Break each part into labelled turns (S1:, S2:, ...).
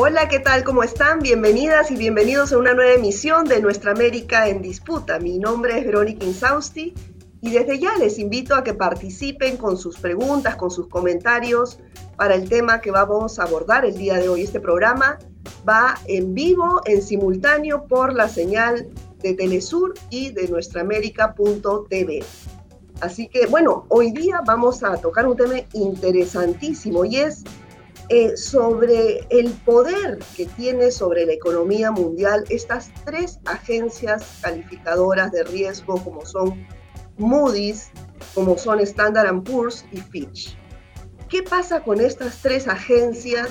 S1: Hola, ¿qué tal? ¿Cómo están? Bienvenidas y bienvenidos a una nueva emisión de Nuestra América en Disputa. Mi nombre es Verónica Insausti y desde ya les invito a que participen con sus preguntas, con sus comentarios para el tema que vamos a abordar el día de hoy. Este programa va en vivo, en simultáneo por la señal de Telesur y de nuestraamérica.tv. Así que bueno, hoy día vamos a tocar un tema interesantísimo y es eh, sobre el poder que tiene sobre la economía mundial estas tres agencias calificadoras de riesgo como son Moody's, como son Standard Poor's y Fitch. ¿Qué pasa con estas tres agencias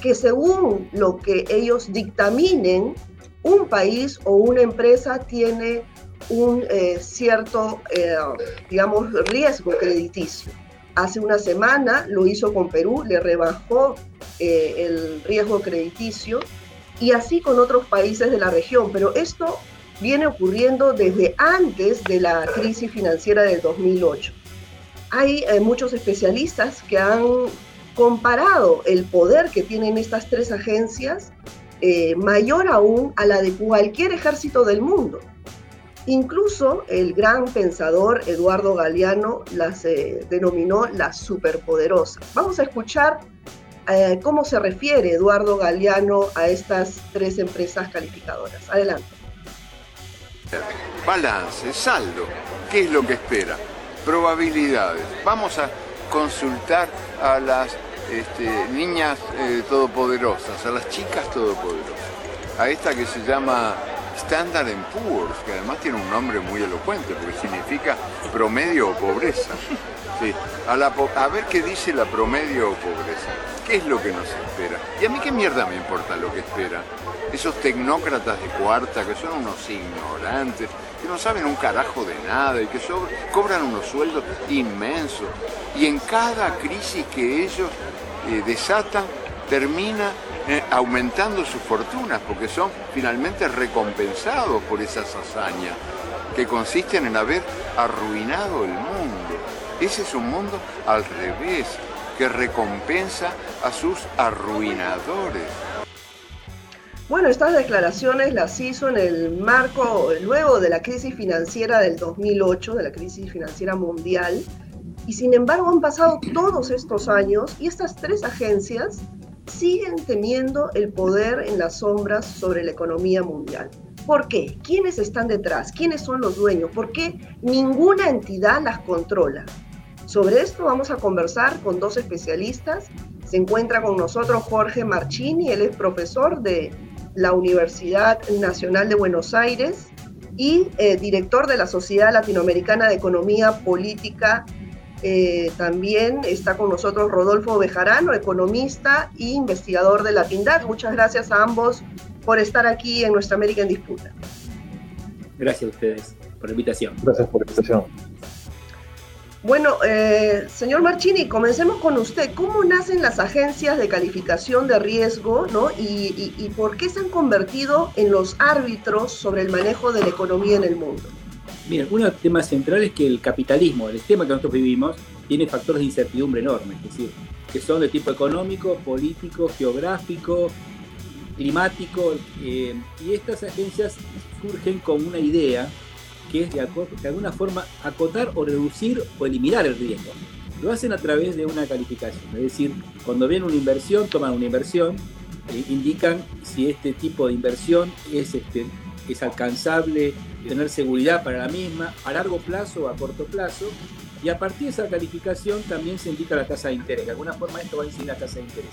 S1: que según lo que ellos dictaminen, un país o una empresa tiene un eh, cierto, eh, digamos, riesgo crediticio? Hace una semana lo hizo con Perú, le rebajó eh, el riesgo crediticio y así con otros países de la región. Pero esto viene ocurriendo desde antes de la crisis financiera del 2008. Hay eh, muchos especialistas que han comparado el poder que tienen estas tres agencias eh, mayor aún a la de cualquier ejército del mundo. Incluso el gran pensador Eduardo Galeano las eh, denominó las superpoderosas. Vamos a escuchar eh, cómo se refiere Eduardo Galeano a estas tres empresas calificadoras. Adelante.
S2: Balance, saldo, ¿qué es lo que espera? Probabilidades. Vamos a consultar a las este, niñas eh, todopoderosas, a las chicas todopoderosas, a esta que se llama Standard Poor's, que además tiene un nombre muy elocuente, porque significa promedio o pobreza. a, ver qué dice la promedio o pobreza. ¿Qué es lo que nos espera? Y a mí qué mierda me importa lo que espera. Esos tecnócratas de cuarta que son unos ignorantes, que no saben un carajo de nada y que cobran unos sueldos inmensos. Y en cada crisis que ellos eh, desatan, termina eh, aumentando sus fortunas porque son finalmente recompensados por esas hazañas que consisten en haber arruinado el mundo. Ese es un mundo al revés, que recompensa a sus arruinadores.
S1: Bueno, estas declaraciones las hizo en el marco, luego de la crisis financiera del 2008, de la crisis financiera mundial, y sin embargo han pasado todos estos años y estas tres agencias siguen teniendo el poder en las sombras sobre la economía mundial. ¿Por qué? ¿Quiénes están detrás? ¿Quiénes son los dueños? ¿Por qué ninguna entidad las controla? Sobre esto vamos a conversar con dos especialistas. Se encuentra con nosotros Jorge Marchini, él es profesor de la Universidad Nacional de Buenos Aires y eh, director de la Sociedad Latinoamericana de Economía Política eh, también está con nosotros Rodolfo Bejarano, economista e investigador de la TINDAD. Muchas gracias a ambos por estar aquí en Nuestra América en Disputa.
S3: Gracias a ustedes por la invitación.
S4: Gracias por la invitación.
S1: Bueno, eh, señor Marchini, comencemos con usted. ¿Cómo nacen las agencias de calificación de riesgo ¿no? y, y por qué se han convertido en los árbitros sobre el manejo de la economía en el mundo?
S3: Mira, un tema central es que el capitalismo, el sistema que nosotros vivimos, tiene factores de incertidumbre enormes, es decir, que son de tipo económico, político, geográfico, climático, eh, y estas agencias surgen con una idea que es de, alguna forma acotar o reducir o eliminar el riesgo. Lo hacen a través de una calificación, es decir, cuando ven una inversión, toman una inversión, eh, indican si este tipo de inversión es este, es alcanzable, tener seguridad para la misma, a largo plazo o a corto plazo, y a partir de esa calificación también se indica la tasa de interés. De alguna forma esto va a incidir la tasa de interés.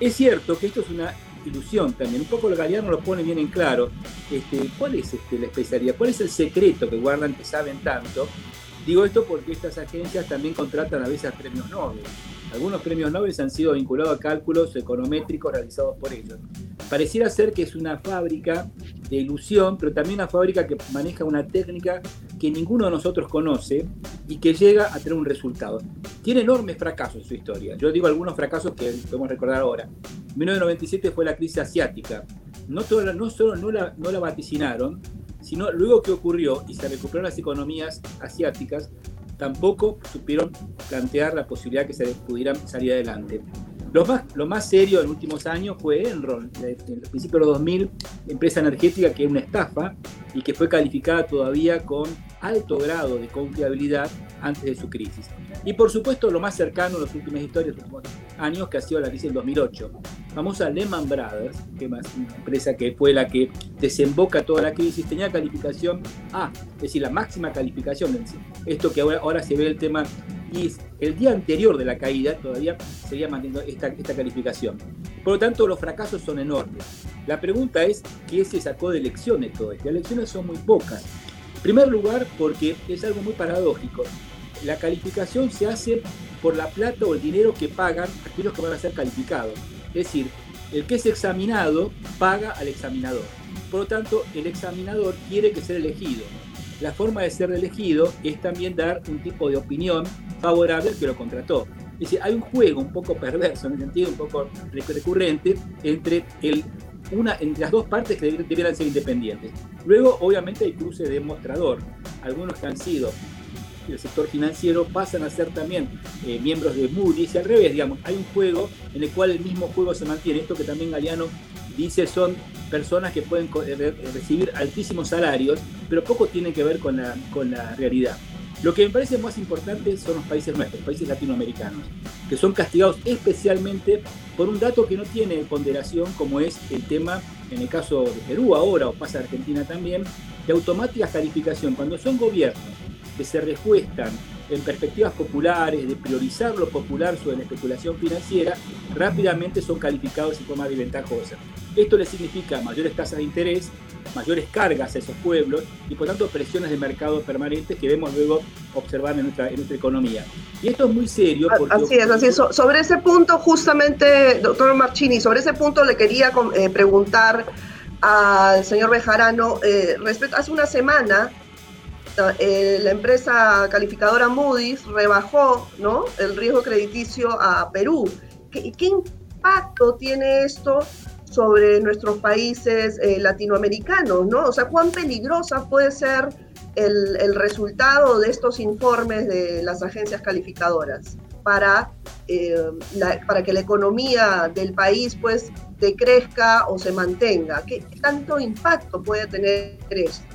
S3: Es cierto que esto es una ilusión también, un poco el Galeano lo pone bien en claro, este, ¿cuál es este, la especialidad? ¿Cuál es el secreto que guardan, que saben tanto? Digo esto porque estas agencias también contratan a veces premios Nobel. Algunos premios Nobel han sido vinculados a cálculos econométricos realizados por ellos. Pareciera ser que es una fábrica de ilusión, pero también una fábrica que maneja una técnica que ninguno de nosotros conoce y que llega a tener un resultado. Tiene enormes fracasos en su historia. Yo digo algunos fracasos que podemos recordar ahora. 1997 fue la crisis asiática. No, no solo no no la vaticinaron, sino luego que ocurrió y se recuperaron las economías asiáticas, tampoco supieron plantear la posibilidad que se pudieran salir adelante. Lo más, lo más serio en los últimos años fue Enron, en el principio de los 2000, empresa energética que es una estafa y que fue calificada todavía con alto grado de confiabilidad antes de su crisis. Y por supuesto lo más cercano en las últimas historias, los últimos años, que ha sido la crisis del 2008. Vamos a Lehman Brothers, que es una empresa que fue la que desemboca toda la crisis, tenía calificación A, es decir, la máxima calificación. Esto que ahora, ahora se ve el tema, y el día anterior de la caída todavía seguía manteniendo esta, esta calificación. Por lo tanto, los fracasos son enormes. La pregunta es, ¿qué se sacó de lecciones todo esto? Las lecciones son muy pocas. En primer lugar, porque es algo muy paradójico la calificación se hace por la plata o el dinero que pagan aquellos que van a ser calificados. Es decir, el que es examinado paga al examinador. Por lo tanto, el examinador quiere que sea elegido. La forma de ser elegido es también dar un tipo de opinión favorable al que lo contrató. Es decir, hay un juego un poco perverso, en el sentido un poco recurrente, entre, el, una, entre las dos partes que debieran ser independientes. Luego, obviamente, hay cruce de mostrador. Algunos que han sido el sector financiero pasan a ser también eh, miembros de Moody's y al revés, digamos, hay un juego en el cual el mismo juego se mantiene. Esto que también Galeano dice son personas que pueden eh, recibir altísimos salarios, pero poco tiene que ver con la, con la realidad. Lo que me parece más importante son los países nuestros, países latinoamericanos, que son castigados especialmente por un dato que no tiene ponderación, como es el tema, en el caso de Perú ahora, o pasa Argentina también, de automática calificación. Cuando son gobiernos que se rejuestan en perspectivas populares, de priorizar lo popular sobre la especulación financiera, rápidamente son calificados de forma ventajosa. Esto le significa mayores tasas de interés, mayores cargas a esos pueblos y por tanto presiones de mercado permanentes que vemos luego observar en nuestra, en nuestra economía. Y esto es muy serio.
S1: Porque así es, así es. sobre ese punto, justamente, doctor Marchini, sobre ese punto le quería eh, preguntar al señor Bejarano, eh, respecto, hace una semana eh, la empresa calificadora Moody's rebajó el riesgo crediticio a Perú. ¿Qué, impacto tiene esto sobre nuestros países eh, latinoamericanos? ¿no? O sea, ¿cuán peligrosa puede ser el, resultado de estos informes de las agencias calificadoras para, eh, para que la economía del país pues decrezca o se mantenga? ¿Qué tanto impacto puede tener esto?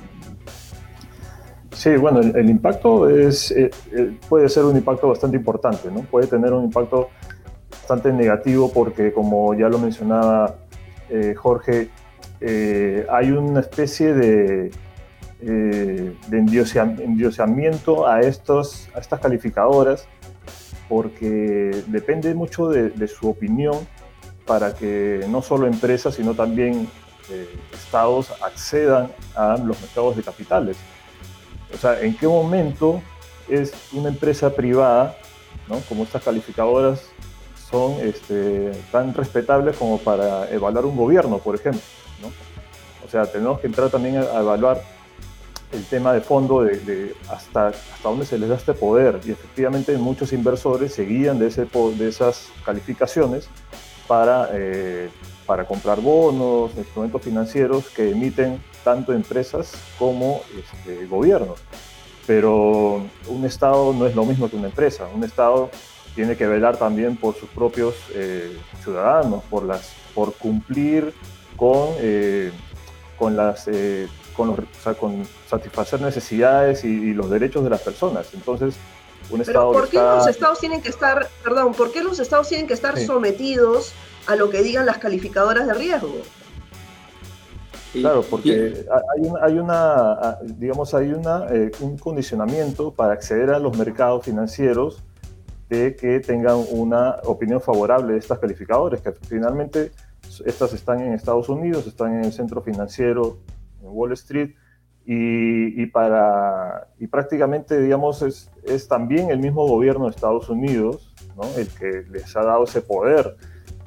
S4: Sí, bueno, el, impacto es, eh, eh, puede ser un impacto bastante importante, ¿no? Puede tener un impacto bastante negativo porque, como ya lo mencionaba eh, Jorge, hay una especie de, de a, estos, a estas calificadoras porque depende mucho de, su opinión para que no solo empresas, sino también estados accedan a los mercados de capitales o sea, en qué momento es una empresa privada, ¿no? como estas calificadoras son este, tan respetables como para evaluar un gobierno, por ejemplo. ¿no? O sea, tenemos que entrar también a, evaluar el tema de fondo de, hasta, hasta dónde se les da este poder. Y efectivamente muchos inversores se guían de, ese, de esas calificaciones para, eh, para comprar bonos, instrumentos financieros que emiten tanto empresas como este, gobiernos. Pero un Estado no es lo mismo que una empresa. Un Estado tiene que velar también por sus propios eh, ciudadanos, por, las, por cumplir con, eh, con, las, eh, con, con satisfacer necesidades y, los derechos de las personas. Entonces, un Estado...
S1: ¿por qué los Estados tienen que estar, perdón, por qué los Estados tienen que estar sometidos a lo que digan las calificadoras de riesgo?
S4: Claro, porque hay una, digamos, hay una, eh, un condicionamiento para acceder a los mercados financieros de que tengan una opinión favorable de estas calificadoras, que finalmente estas están en Estados Unidos, están en el centro financiero en Wall Street, y, para, y prácticamente, digamos, es, es, también el mismo gobierno de Estados Unidos ¿no? el que les ha dado ese poder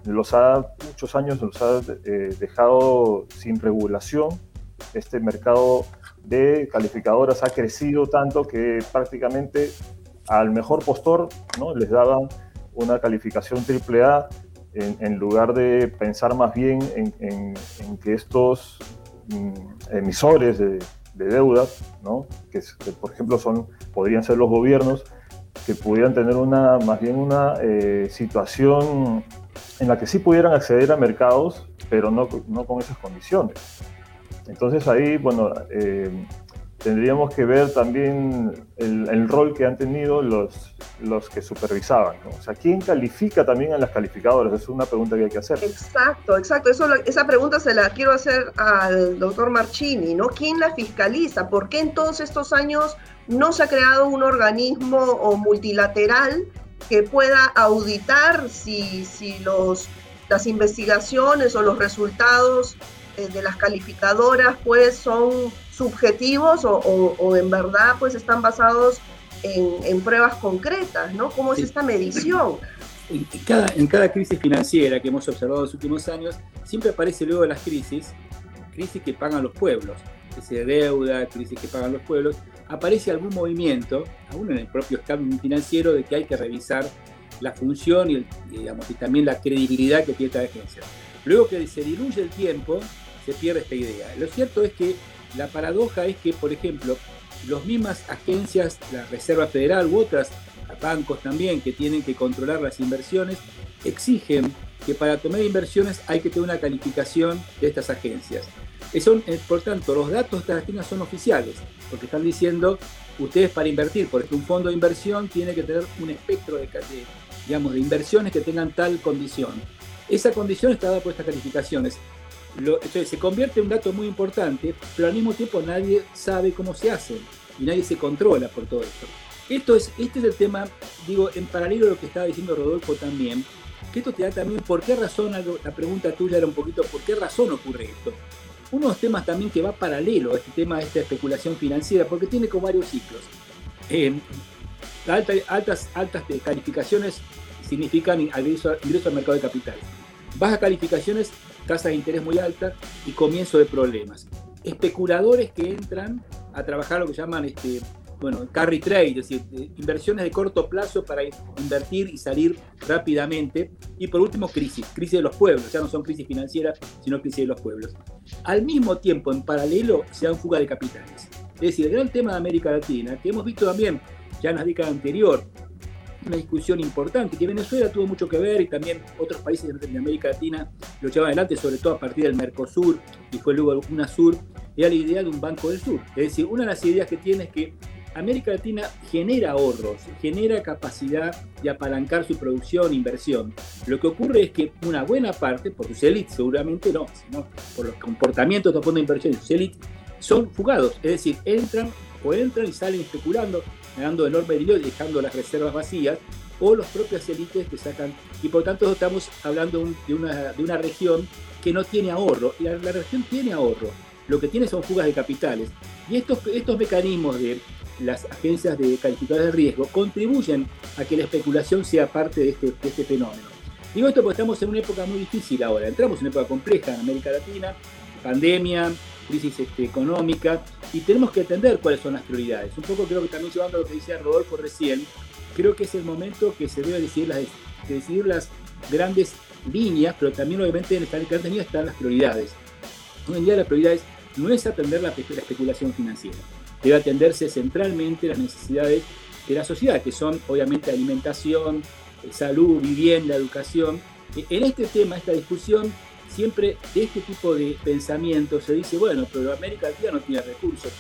S4: los ha, muchos años los ha eh, dejado sin regulación. Este mercado de calificadoras ha crecido tanto que prácticamente al mejor postor ¿no? les daban una calificación triple A en, lugar de pensar más bien en, que estos mm, emisores de, deuda, ¿no? que, por ejemplo son, podrían ser los gobiernos, que pudieran tener una, más bien una eh, situación en la que sí pudieran acceder a mercados, pero no, no con esas condiciones. Entonces ahí, bueno, eh, tendríamos que ver también el, rol que han tenido los, los que supervisaban. O sea, ¿quién califica también a las calificadoras? Es una pregunta que hay que hacer.
S1: Exacto, exacto. Esa pregunta se la quiero hacer al doctor Marchini, ¿no? ¿Quién la fiscaliza? ¿Por qué en todos estos años no se ha creado un organismo o multilateral que pueda auditar si, si los, las investigaciones o los resultados eh, de las calificadoras pues son subjetivos o, en verdad pues están basados en, pruebas concretas, ¿no? ¿Cómo es esta medición?
S3: En cada, en cada crisis financiera que hemos observado en los últimos años, siempre aparece luego de las crisis, crisis que pagan los pueblos, crisis de deuda, crisis que pagan los pueblos, aparece algún movimiento, aún en el propio estado financiero, de que hay que revisar la función y, digamos, y también la credibilidad que tiene esta agencia. Luego que se diluye el tiempo, se pierde esta idea. Lo cierto es que la paradoja es que, por ejemplo, las mismas agencias, la Reserva Federal u otras, bancos también, que tienen que controlar las inversiones, exigen que para tomar inversiones hay que tener una calificación de estas agencias. Son, eh, por tanto, los datos de estas agencias son oficiales, porque están diciendo, ustedes para invertir, porque un fondo de inversión tiene que tener un espectro de, de digamos, de inversiones que tengan tal condición. Esa condición está dada por estas calificaciones entonces se convierte en un dato muy importante, pero al mismo tiempo nadie sabe cómo se hace y nadie se controla por todo esto. Esto es, este es el tema, digo, en paralelo a lo que estaba diciendo Rodolfo también, que esto te da también por qué razón, la pregunta tuya era un poquito, ¿por qué razón ocurre esto? Uno de los temas también que va paralelo a este tema de esta especulación financiera, porque tiene como varios ciclos. Eh, altas, altas calificaciones significan ingreso, ingreso al mercado de capitales. Bajas calificaciones tasas de interés muy altas y comienzo de problemas. Especuladores que entran a trabajar lo que llaman este, bueno, carry trade, es decir, inversiones de corto plazo para invertir y salir rápidamente. Y por último, crisis, crisis de los pueblos, ya no son crisis financieras, sino crisis de los pueblos. Al mismo tiempo, en paralelo, se dan fuga de capitales. Es decir, el gran tema de América Latina, que hemos visto también ya en la década anterior, una discusión importante, que Venezuela tuvo mucho que ver y también otros países de América Latina lo llevaban adelante, sobre todo a partir del Mercosur y fue luego UNASUR, era la idea de un Banco del Sur. Es decir, una de las ideas que tiene es que América Latina genera ahorros, genera capacidad de apalancar su producción inversión. Lo que ocurre es que una buena parte, por sus élites seguramente no, sino por los comportamientos de los fondos de inversión sus élites, son fugados, es decir, entran o entran y salen especulando, ganando enorme dinero y dejando las reservas vacías, o los propios élites que sacan, y por tanto estamos hablando de una, de una región que no tiene ahorro, y la, región tiene ahorro, lo que tiene son fugas de capitales, y estos, estos mecanismos de las agencias de calificadores de riesgo contribuyen a que la especulación sea parte de este, de este fenómeno. Digo esto porque estamos en una época muy difícil ahora, entramos en una época compleja en América Latina, pandemia, crisis este, económica, y tenemos que entender cuáles son las prioridades. Un poco creo que también llevando a lo que decía Rodolfo recién, creo que es el momento que se debe decidir las, decidir las grandes líneas, pero también obviamente en esta grandes líneas están las prioridades. Hoy en día la prioridad no es atender la, la especulación financiera, debe atenderse centralmente las necesidades de la sociedad, que son obviamente alimentación, eh, salud, vivienda, educación. En este tema, esta discusión, siempre de este tipo de pensamiento se dice, bueno, pero América Latina no tiene recursos.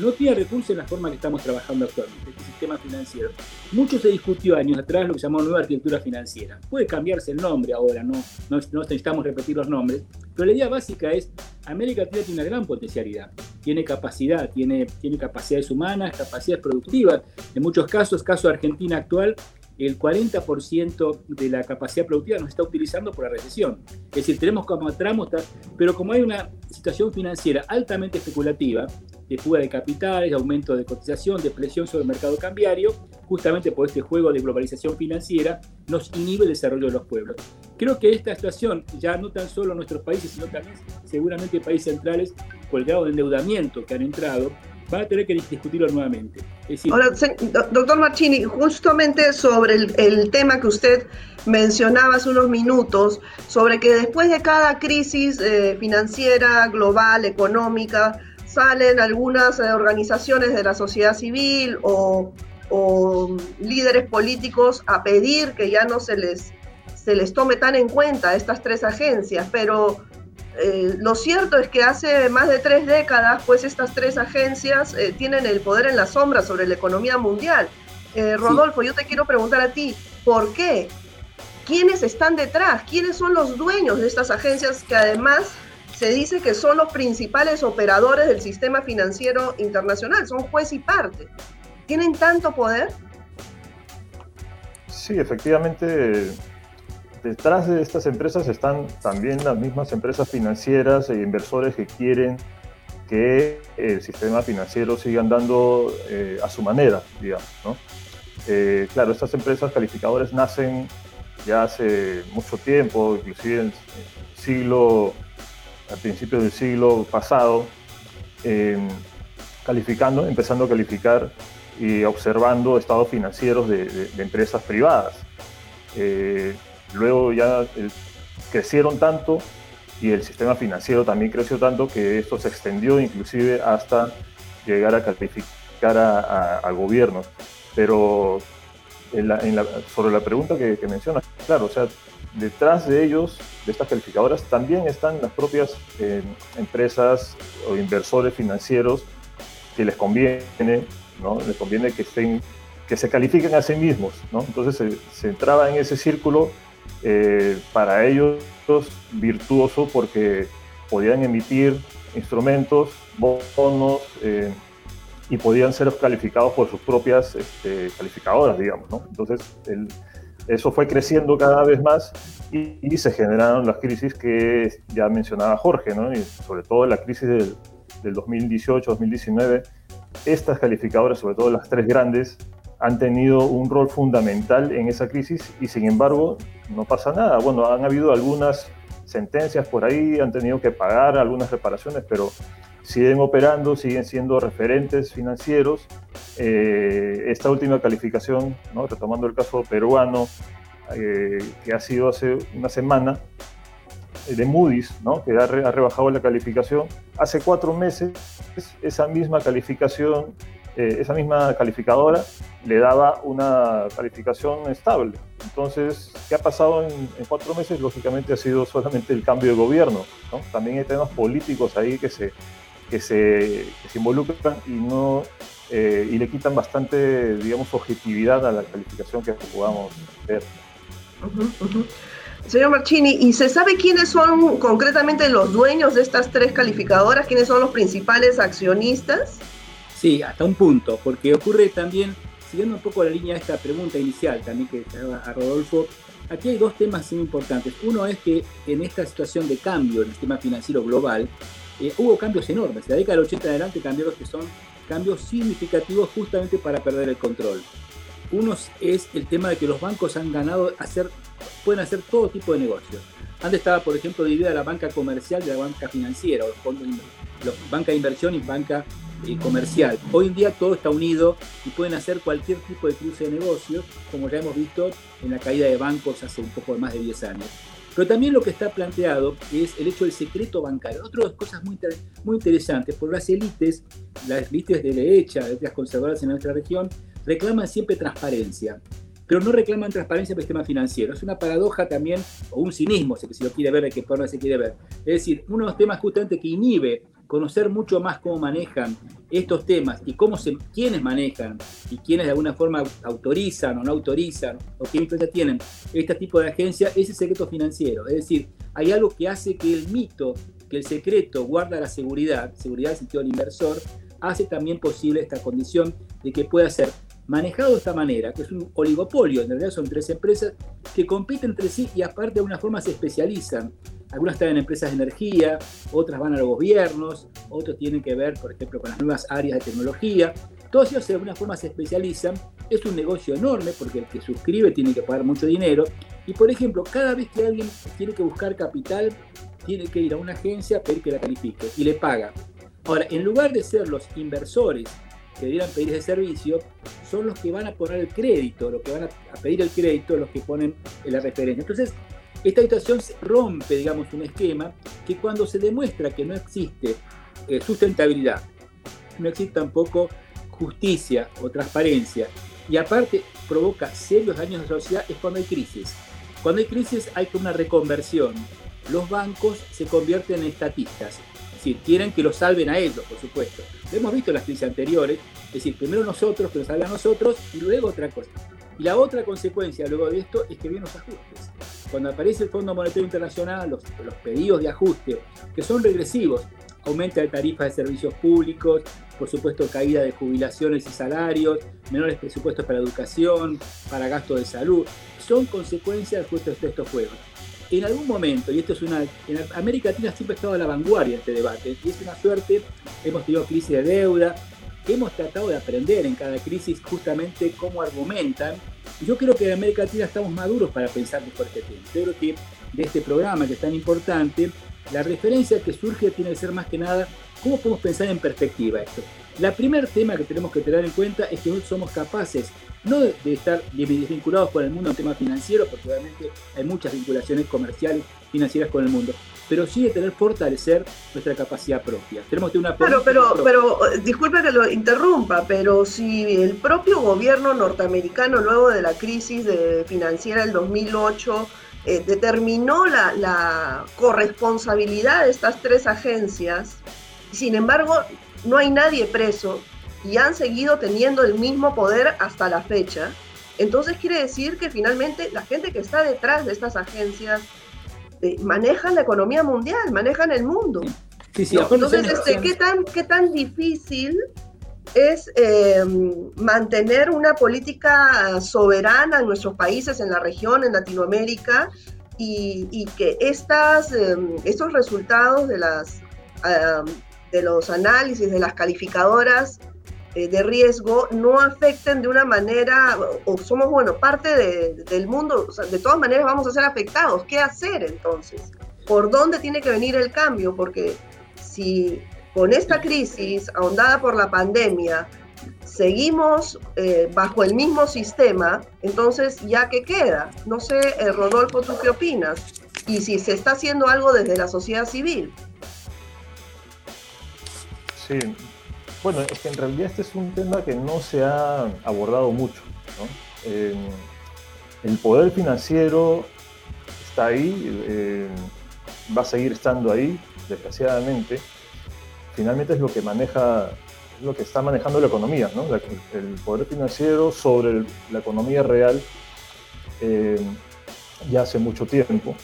S3: No tiene recursos en la forma que estamos trabajando actualmente, este sistema financiero. Mucho se discutió años atrás lo que se llamó nueva arquitectura financiera. Puede cambiarse el nombre ahora, no, no, necesitamos repetir los nombres, pero la idea básica es, América Latina tiene una gran potencialidad, tiene capacidad, tiene, tiene capacidades humanas, capacidades productivas. En muchos casos, caso de Argentina actual, el 40% de la capacidad productiva nos está utilizando por la recesión. Es decir, tenemos como tramos, pero como hay una situación financiera altamente especulativa, de fuga de capitales, de aumento de cotización, de presión sobre el mercado cambiario, justamente por este juego de globalización financiera, nos inhibe el desarrollo de los pueblos. Creo que esta situación, ya no tan solo en nuestros países, sino también seguramente países centrales, por el grado de endeudamiento que han entrado, van a tener que discutirlo nuevamente.
S1: Ahora, doctor Marchini, justamente sobre el, tema que usted mencionaba hace unos minutos, sobre que después de cada crisis eh, financiera, global, económica, salen algunas eh, organizaciones de la sociedad civil o, líderes políticos a pedir que ya no se les se les tome tan en cuenta estas tres agencias, pero eh, lo cierto es que hace más de tres décadas, pues estas tres agencias eh, tienen el poder en la sombra sobre la economía mundial. Eh, Rodolfo, yo te quiero preguntar a ti, ¿por qué? ¿Quiénes están detrás? ¿Quiénes son los dueños de estas agencias que además se dice que son los principales operadores del sistema financiero internacional? Son juez y parte. ¿Tienen tanto poder?
S4: Sí, efectivamente, detrás de estas empresas están también las mismas empresas financieras e inversores que quieren que el sistema financiero siga andando eh, a su manera, digamos. Eh, claro, estas empresas calificadoras nacen ya hace mucho tiempo, inclusive en el siglo, a principios del siglo pasado, calificando, empezando a calificar y observando estados financieros de, empresas privadas. Eh, Luego ya crecieron tanto y el sistema financiero también creció tanto que esto se extendió inclusive hasta llegar a calificar a, gobiernos. Pero sobre la pregunta que, mencionas, claro, o sea, detrás de ellos, de estas calificadoras, también están las propias eh, empresas o inversores financieros que les conviene, ¿no? Les conviene que estén, que se califiquen a sí mismos, ¿no? Entonces se, se entraba en ese círculo eh, para ellos virtuoso porque podían emitir instrumentos, bonos, eh, y podían ser calificados por sus propias este, calificadoras, digamos. ¿no? Entonces, eso fue creciendo cada vez más y, se generaron las crisis que ya mencionaba Jorge, ¿no? y sobre todo la crisis del, del 2018-2019. Estas calificadoras, sobre todo las tres grandes, han tenido un rol fundamental en esa crisis y sin embargo no pasa nada. Bueno, han habido algunas sentencias por ahí, han tenido que pagar algunas reparaciones, pero siguen operando, siguen siendo referentes financieros. Eh, esta última calificación, ¿no? retomando el caso peruano, eh, que ha sido hace una semana, eh, de Moody's, ¿no? que ha, ha rebajado la calificación, hace cuatro meses esa misma calificación eh, esa misma calificadora le daba una calificación estable. Entonces, ¿qué ha pasado en, cuatro meses? Lógicamente ha sido solamente el cambio de gobierno. También hay temas políticos ahí que se, que se, involucran y, no, eh, y le quitan bastante, digamos, objetividad a la calificación que podamos ver.
S1: Señor Marchini, ¿y se sabe quiénes son concretamente los dueños de estas tres calificadoras? ¿Quiénes son los principales accionistas?
S3: Sí, hasta un punto, porque ocurre también, siguiendo un poco la línea de esta pregunta inicial también que a Rodolfo, aquí hay dos temas muy importantes. Uno es que en esta situación de cambio en el sistema financiero global, eh, hubo cambios enormes. De la década del 80 en adelante cambios que son cambios significativos justamente para perder el control. Uno es el tema de que los bancos han ganado hacer, pueden hacer todo tipo de negocios. Antes estaba, por ejemplo, dividida la banca comercial de la banca financiera, los fondos, los, banca de inversión y banca eh, comercial. Hoy en día todo está unido y pueden hacer cualquier tipo de cruce de negocios, como ya hemos visto en la caída de bancos hace un poco más de 10 años. Pero también lo que está planteado es el hecho del secreto bancario. Otras cosas muy, muy interesantes, por las élites, las élites de derecha, las conservadoras en nuestra región, reclaman siempre transparencia pero no reclaman transparencia en el sistema financiero. Es una paradoja también, o un cinismo, si lo quiere ver, de qué forma se quiere ver. Es decir, uno de los temas justamente que inhibe conocer mucho más cómo manejan estos temas y cómo se, quiénes manejan y quiénes de alguna forma autorizan o no autorizan o qué influencia tienen este tipo de agencia es el secreto financiero. Es decir, hay algo que hace que el mito, que el secreto guarda la seguridad, seguridad en el sentido del inversor, hace también posible esta condición de que pueda ser manejado de esta manera, que es un oligopolio, en realidad son tres empresas que compiten entre sí y aparte de alguna forma se especializan. Algunas están en empresas de energía, otras van a los gobiernos, otros tienen que ver, por ejemplo, con las nuevas áreas de tecnología. Todos ellos de alguna forma se especializan. Es un negocio enorme porque el que suscribe tiene que pagar mucho dinero. Y por ejemplo, cada vez que alguien tiene que buscar capital, tiene que ir a una agencia a pedir que la califique y le paga. Ahora, en lugar de ser los inversores que debieran pedir ese servicio, son los que van a poner el crédito, los que van a pedir el crédito, los que ponen la referencia. Entonces, esta situación rompe, digamos, un esquema que cuando se demuestra que no existe eh, sustentabilidad, no existe tampoco justicia o transparencia, y aparte provoca serios daños a la sociedad, es cuando hay crisis. Cuando hay crisis hay una reconversión. Los bancos se convierten en estatistas, es decir, quieren que los salven a ellos, por supuesto. Lo hemos visto en las crisis anteriores, es decir, primero nosotros, que nos salgan a nosotros, y luego otra cosa. Y la otra consecuencia luego de esto es que vienen los ajustes. Cuando aparece el Fondo Monetario Internacional, los, pedidos de ajuste, que son regresivos, aumento de tarifas de servicios públicos, por supuesto caída de jubilaciones y salarios, menores presupuestos para educación, para gastos de salud, son consecuencias justo de estos juegos. En algún momento, y esto es una. En América Latina siempre ha estado a la vanguardia de este debate, y es una suerte, hemos tenido crisis de deuda, hemos tratado de aprender en cada crisis justamente cómo argumentan. Yo creo que en América Latina estamos maduros para pensar mejor este tema. Yo creo que de este programa que es tan importante, la referencia que surge tiene que ser más que nada cómo podemos pensar en perspectiva esto. La primer tema que tenemos que tener en cuenta es que nosotros somos capaces no de, estar desvinculados con el mundo en temas financieros, porque obviamente hay muchas vinculaciones comerciales, financieras con el mundo, pero sí de tener fortalecer nuestra capacidad propia.
S1: Tenemos que una claro, pero, pero eh, disculpe que lo interrumpa, pero si el propio gobierno norteamericano luego de la crisis de financiera del 2008 eh, determinó la, la corresponsabilidad de estas tres agencias, sin embargo no hay nadie preso y han seguido teniendo el mismo poder hasta la fecha, entonces quiere decir que finalmente la gente que está detrás de estas agencias eh, manejan la economía mundial, manejan el mundo. Entonces, este, ¿qué, tan, ¿qué tan difícil es em, mantener una política soberana en nuestros países, en la región, en Latinoamérica, y, que estas, em, estos resultados de, las, de los análisis, de las calificadoras, eh, de riesgo no afecten de una manera, o somos, bueno, parte del mundo, de todas maneras vamos a ser afectados. ¿Qué hacer entonces? ¿Por dónde tiene que venir el cambio? Porque si con esta crisis ahondada por la pandemia seguimos eh, bajo el mismo sistema, entonces ya qué queda. No sé, eh, Rodolfo, ¿tú qué opinas? Y si se está haciendo algo desde la sociedad civil.
S4: Sí, bueno, es que en realidad este es un tema que no se ha abordado mucho. el poder financiero está ahí, eh, va a seguir estando ahí, desgraciadamente. Finalmente es lo que maneja, lo que está manejando la economía, ¿no? el poder financiero sobre la economía real eh, ya hace mucho tiempo.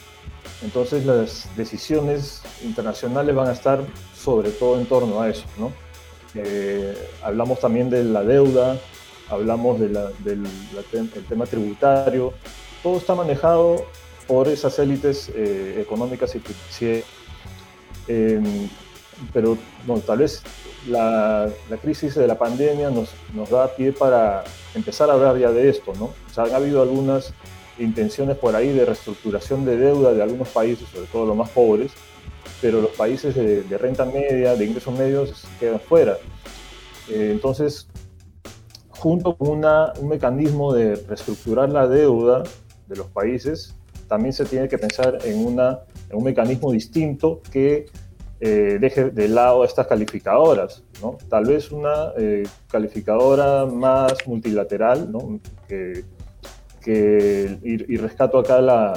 S4: Entonces las decisiones internacionales van a estar sobre todo en torno a eso, ¿no? Eh, hablamos también de la deuda, hablamos del tema tributario, todo está manejado por esas élites eh, económicas y financieras. Em, pero tal vez la, crisis de la pandemia nos, nos, da pie para empezar a hablar ya de esto, ¿no? O sea, han habido algunas intenciones por ahí de reestructuración de deuda de algunos países, sobre todo los más pobres, pero los países de, renta media, de ingresos medios, quedan fuera. Eh, entonces, junto con un mecanismo de reestructurar la deuda de los países, también se tiene que pensar en, una, un mecanismo distinto que eh, deje de lado estas calificadoras. ¿no? Tal vez una eh, calificadora más multilateral, ¿no? que, y, y rescato acá la,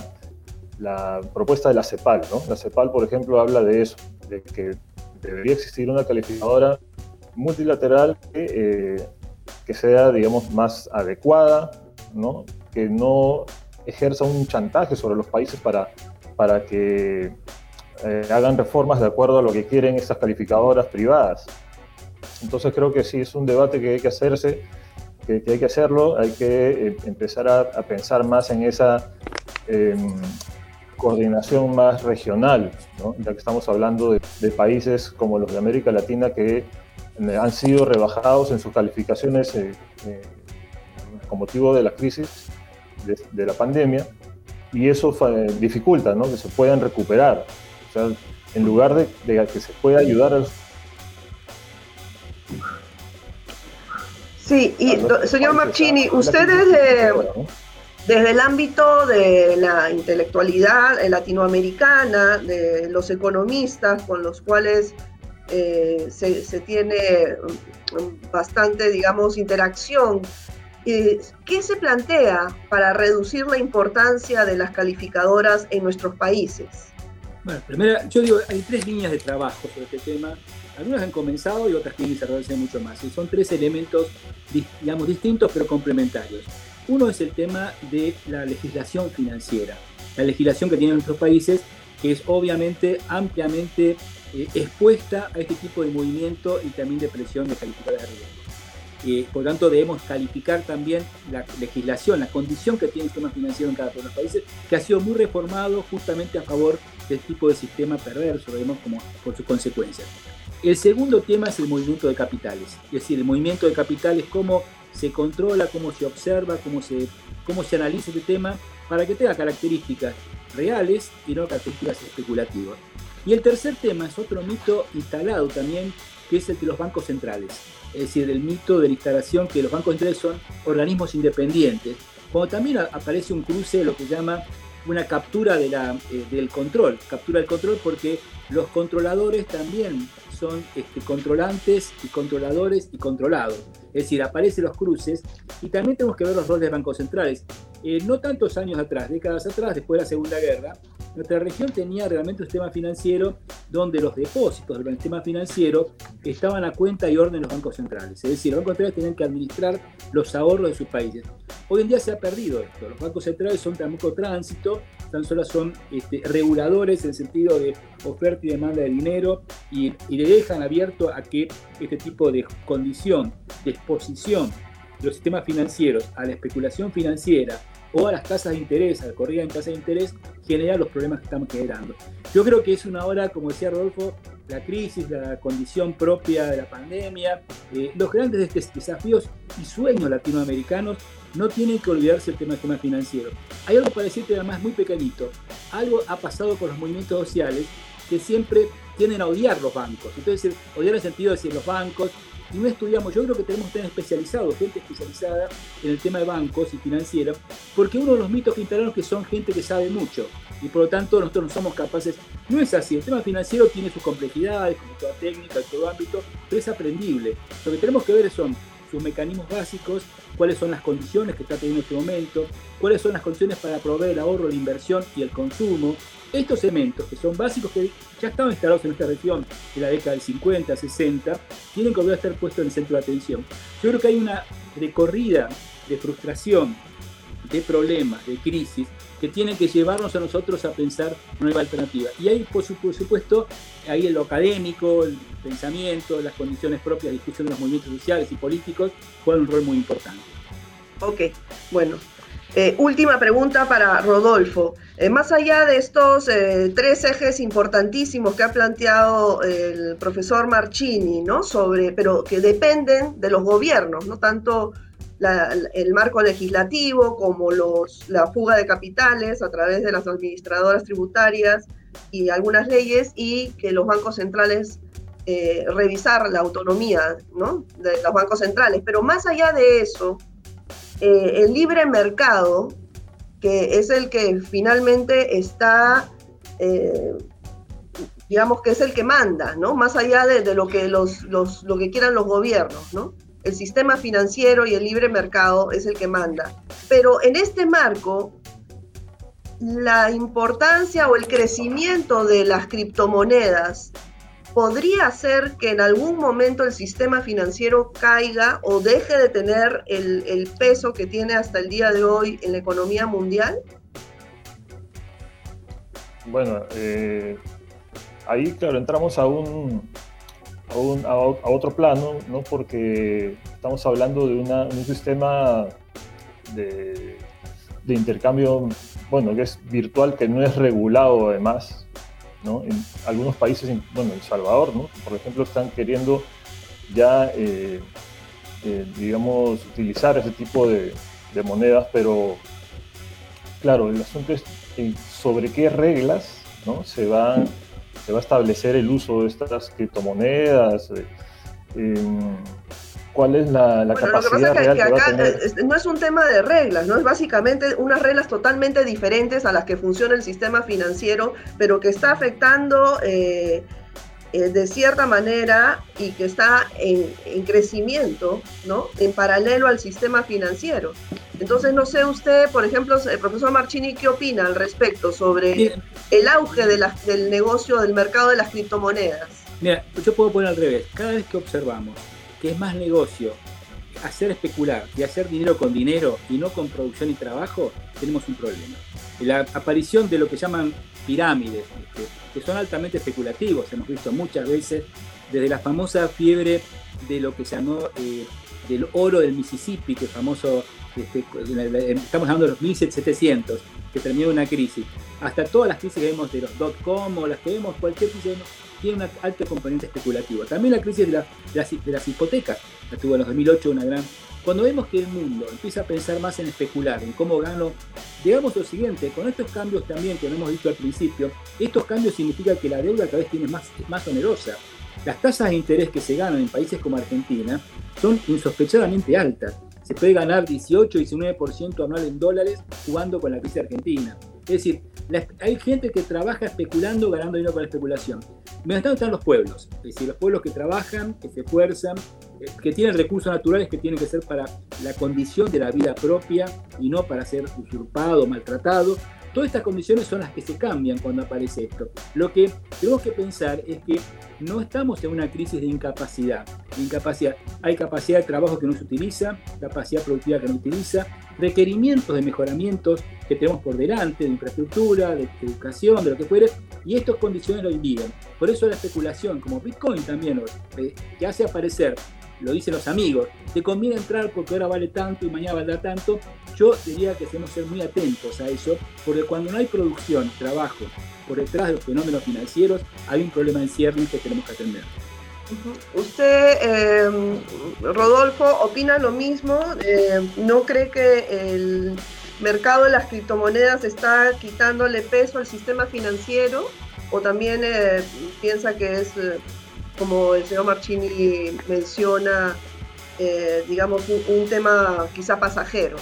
S4: la propuesta de la CEPAL. ¿no? La CEPAL, por ejemplo, habla de eso, de que debería existir una calificadora multilateral que, eh, que sea, digamos, más adecuada, ¿no? que no ejerza un chantaje sobre los países para, para que eh, hagan reformas de acuerdo a lo que quieren esas calificadoras privadas. Entonces creo que sí es un debate que hay que hacerse, que, hay que hacerlo, hay que eh, empezar a, a, pensar más en esa em, coordinación más regional, ya que estamos hablando de, países como los de América Latina que eh, han sido rebajados en sus calificaciones eh, eh, con motivo de la crisis de, la pandemia y eso dificulta que se puedan recuperar. O sea, en lugar de, que se pueda ayudar a los...
S1: Sí, y señor Marchini, ustedes desde el ámbito de la intelectualidad latinoamericana, de los economistas con los cuales eh, se, tiene bastante, digamos, interacción, eh, ¿qué se plantea para reducir la importancia de las calificadoras en nuestros países?
S3: Bueno, primero, yo digo, hay tres líneas de trabajo sobre este tema. Algunas han comenzado y otras que desarrollarse mucho más. Y son tres elementos, digamos, distintos pero complementarios. Uno es el tema de la legislación financiera, la legislación que tienen nuestros países, que es obviamente ampliamente eh, expuesta a este tipo de movimiento y también de presión de calificadoras de riesgo. Eh, por lo tanto, debemos calificar también la legislación, la condición que tiene el sistema financiero en cada uno de los países, que ha sido muy reformado justamente a favor del tipo de sistema perverso, vemos como por sus consecuencias. El segundo tema es el movimiento de capitales, es decir, el movimiento de capitales, cómo se controla, cómo se observa, cómo se, cómo se analiza este tema, para que tenga características reales y no características especulativas. Y el tercer tema es otro mito instalado también, que es el de los bancos centrales es decir, el mito de la instalación que los bancos centrales son organismos independientes, cuando también aparece un cruce lo que llama una captura de la, eh, del control, captura del control porque los controladores también son este, controlantes y controladores y controlados. Es decir, aparecen los cruces y también tenemos que ver los roles de bancos centrales. Eh, no tantos años atrás, décadas atrás, después de la Segunda Guerra, nuestra región tenía realmente un sistema financiero donde los depósitos del sistema financiero estaban a cuenta y orden de los bancos centrales. Es decir, los bancos centrales tenían que administrar los ahorros de sus países. Hoy en día se ha perdido esto. Los bancos centrales son tampoco tránsito, tan solo son este, reguladores en el sentido de oferta y demanda de dinero y, y le dejan abierto a que este tipo de condición, de exposición de los sistemas financieros a la especulación financiera o a las tasas de interés, a la corrida en tasas de interés, genera los problemas que estamos generando. Yo creo que es una hora, como decía Rodolfo, la crisis, la condición propia de la pandemia, eh, los grandes desafíos y sueños latinoamericanos no tienen que olvidarse el tema del tema financiero. Hay algo para decirte además muy pequeñito. Algo ha pasado con los movimientos sociales que siempre tienden a odiar los bancos. Entonces, odiar en el sentido de decir los bancos, no estudiamos, yo creo que tenemos que tener especializados, gente especializada en el tema de bancos y financieros, porque uno de los mitos que instalaron es que son gente que sabe mucho y por lo tanto nosotros no somos capaces, no es así, el tema financiero tiene sus complejidades, como toda técnica, todo ámbito, pero es aprendible. Lo que tenemos que ver son sus mecanismos básicos, cuáles son las condiciones que está teniendo en este momento, cuáles son las condiciones para proveer el ahorro, la inversión y el consumo, estos elementos, que son básicos, que ya estaban instalados en esta región en la década del 50, 60, tienen que volver a estar puestos en el centro de atención. Yo creo que hay una recorrida de frustración, de problemas, de crisis, que tienen que llevarnos a nosotros a pensar nueva alternativa. Y ahí, por supuesto, ahí en lo académico, el pensamiento, las condiciones propias de discusión de los movimientos sociales y políticos juegan un rol muy importante.
S1: Ok, bueno, eh, última pregunta para Rodolfo. Eh, más allá de estos eh, tres ejes importantísimos que ha planteado el profesor Marchini, ¿no? Sobre, pero que dependen de los gobiernos, no tanto el marco legislativo como los, la fuga de capitales a través de las administradoras tributarias y algunas leyes y que los bancos centrales revisar la autonomía ¿no? de los bancos centrales. Pero más allá de eso, eh, el libre mercado, que es el que finalmente está, eh, digamos que es el que manda, ¿no? Más allá de, lo, que los, lo que quieran los gobiernos, ¿no? El sistema financiero y el libre mercado es el que manda. Pero en este marco, la importancia o el crecimiento de las criptomonedas podría ser que en algún momento el sistema financiero caiga o deje de tener el, peso que tiene hasta el día de hoy en la economía mundial?
S4: Bueno, eh, ahí claro, entramos a un, a, otro plano, ¿no? porque estamos hablando de un sistema de intercambio, bueno, que es virtual, que no es regulado además, en algunos países, bueno, El Salvador, por ejemplo, están queriendo ya, eh, eh, digamos, utilizar ese tipo de, monedas, pero claro, el asunto es eh, sobre qué reglas ¿no? se, va, se va a establecer el uso de estas criptomonedas cuál es la, capacidad real que, acá
S1: no es un tema de reglas, no es básicamente unas reglas totalmente diferentes a las que funciona el sistema financiero, pero que está afectando eh, eh, de cierta manera y que está en, en, crecimiento, ¿no? En paralelo al sistema financiero. Entonces, no sé usted, por ejemplo, el profesor Marchini, ¿qué opina al respecto sobre el auge de la, del negocio, del mercado de las criptomonedas?
S3: Mira, yo puedo poner al revés. Cada vez que observamos que es más negocio hacer especular y hacer dinero con dinero y no con producción y trabajo, tenemos un problema. La aparición de lo que llaman pirámides, este, que son altamente especulativos, hemos visto muchas veces, desde la famosa fiebre de lo que se llamó eh, del oro del Mississippi, que es famoso, este, estamos hablando de los 1700, que terminó una crisis, hasta todas las crisis que vemos de los dot-com o las que vemos, cualquier crisis tiene un alto componente especulativo. También la crisis de, la, de, las, hipotecas, la tuvo en los 2008 una gran... Cuando vemos que el mundo empieza a pensar más en especular, en cómo gano, digamos lo siguiente, con estos cambios también que no hemos visto al principio, estos cambios significan que la deuda cada vez tiene más, es más onerosa. Las tasas de interés que se ganan en países como Argentina son insospechadamente altas. Se puede ganar 18, 19% anual en dólares jugando con la crisis argentina. Es decir, hay gente que trabaja especulando, ganando dinero con la especulación. Mientras están los pueblos, es decir, los pueblos que trabajan, que se esfuerzan, eh, que tienen recursos naturales que tienen que ser para la condición de la vida propia y no para ser usurpado, maltratado. Todas estas condiciones son las que se cambian cuando aparece esto. Lo que tenemos que pensar es que no estamos en una crisis de incapacidad. incapacidad. Hay capacidad de trabajo que no se utiliza, capacidad productiva que no utiliza, requerimientos de mejoramientos que tenemos por delante, de infraestructura, de educación, de lo que fuere, y estas condiciones lo indican. Por eso la especulación, como Bitcoin también, eh, que hace aparecer, lo dicen los amigos, te conviene entrar porque ahora vale tanto y mañana valdrá tanto, yo diría que debemos ser muy atentos a eso, porque cuando no hay producción, trabajo, por detrás de los fenómenos financieros, hay un problema en cierre que tenemos que atender.
S1: Usted, em, Rodolfo, opina lo mismo. Em, ¿No cree que el mercado de las criptomonedas está quitándole peso al sistema financiero? ¿O también eh, piensa que es, eh, como el señor Marchini menciona, eh, digamos, un, tema quizá pasajero?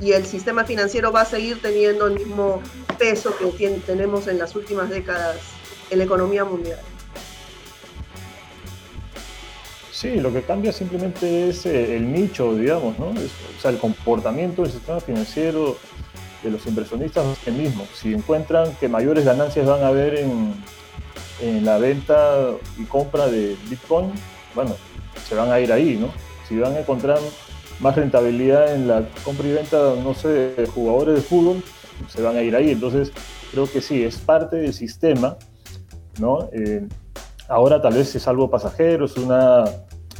S1: Y el sistema financiero va a seguir teniendo el mismo peso que tenemos en las últimas décadas en la economía mundial.
S4: Sí, lo que cambia simplemente es eh, el nicho, digamos, ¿no? o sea, el comportamiento del sistema financiero de los inversionistas es el mismo. Si encuentran que mayores ganancias van a haber en, en la venta y compra de Bitcoin, bueno, se van a ir ahí, ¿no? Si van a encontrar más rentabilidad en la compra y venta, no sé, de jugadores de fútbol, se van a ir ahí. Entonces, creo que sí, es parte del sistema, ¿no? Eh, ahora tal vez es algo pasajero, es una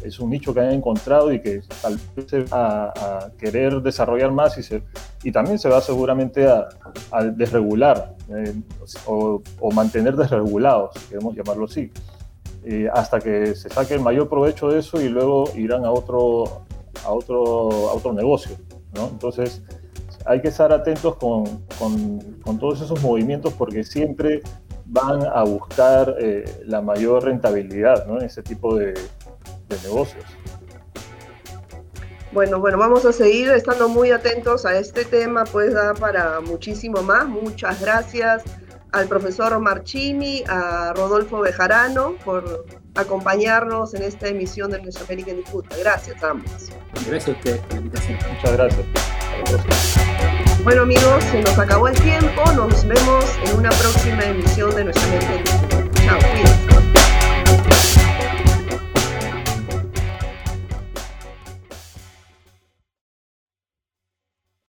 S4: es un nicho que han encontrado y que tal vez se va a, querer desarrollar más y, se, y también se va seguramente a, desregular eh, o, mantener desregulados, queremos llamarlo así, eh, hasta que se saque el mayor provecho de eso y luego irán a otro, a otro, a otro negocio. ¿no? Entonces hay que estar atentos con, con, con todos esos movimientos porque siempre van a buscar eh, la mayor rentabilidad ¿no? en ese tipo de, de negocios.
S1: Bueno, bueno, vamos a seguir estando muy atentos a este tema, pues da para muchísimo más. Muchas gracias al profesor Marchini, a Rodolfo Bejarano por acompañarnos en esta emisión de Nuestra América en Disputa. Gracias a ambos.
S3: Gracias a ustedes por la invitación.
S4: Muchas gracias.
S1: Bueno amigos, se nos acabó el tiempo. Nos vemos en una próxima emisión de Nuestra América en Disputa. Chao, cuídense.